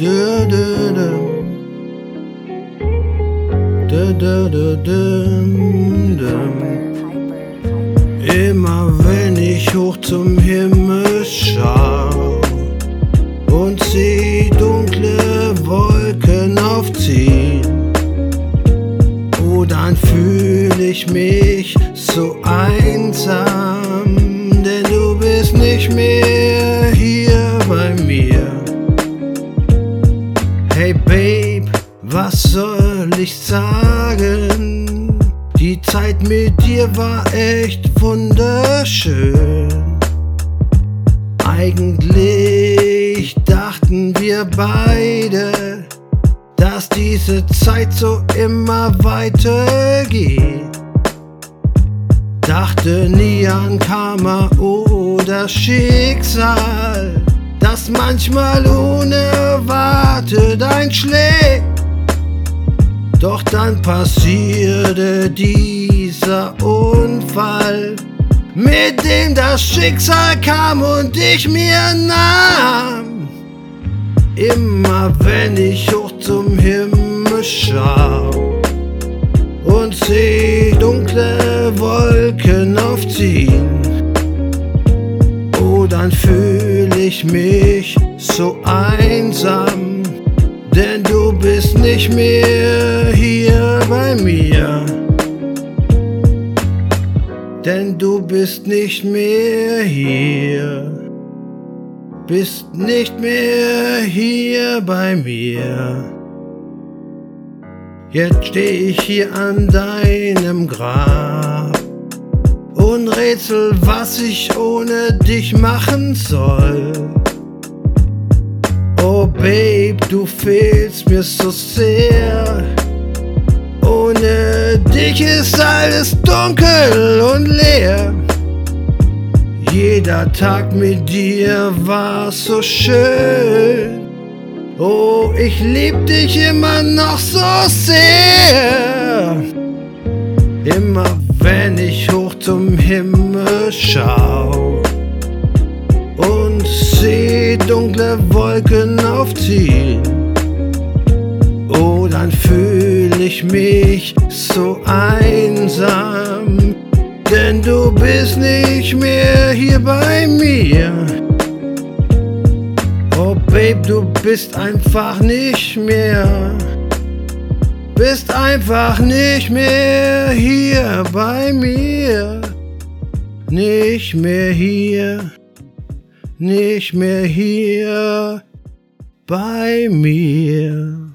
Dö, dö, dö. Dö, dö, dö, dö, dö. Immer wenn ich hoch zum Himmel schau und sie dunkle Wolken aufziehen, oh dann fühle ich mich so einsam, denn du bist nicht mehr Babe, was soll ich sagen? Die Zeit mit dir war echt wunderschön. Eigentlich dachten wir beide, dass diese Zeit so immer weitergeht. Dachte nie an Karma oder Schicksal, das manchmal unerwartet einschlägt. Doch dann passierte dieser Unfall, mit dem das Schicksal kam und ich mir nahm. Immer wenn ich hoch zum Himmel schau und seh dunkle Wolken aufziehen, oh dann fühl ich mich so einsam, denn du bist nicht mehr hier bei mir. Denn du bist nicht mehr hier, bist nicht mehr hier bei mir. Jetzt steh ich hier an deinem Grab und rätsel, was ich ohne dich machen soll. Oh Babe, du fehlst mir so sehr. Ohne dich ist alles dunkel und leer. Jeder Tag mit dir war so schön. Oh, ich lieb dich immer noch so sehr. Immer wenn ich hoch zum Himmel schau und seh dunkle Wolken aufziehen, oh, dann fühl ich mich so einsam, denn du bist nicht mehr hier bei mir. Oh Babe, du bist einfach nicht mehr. Bist einfach nicht mehr hier bei mir. Nicht mehr hier. Nicht mehr hier bei mir.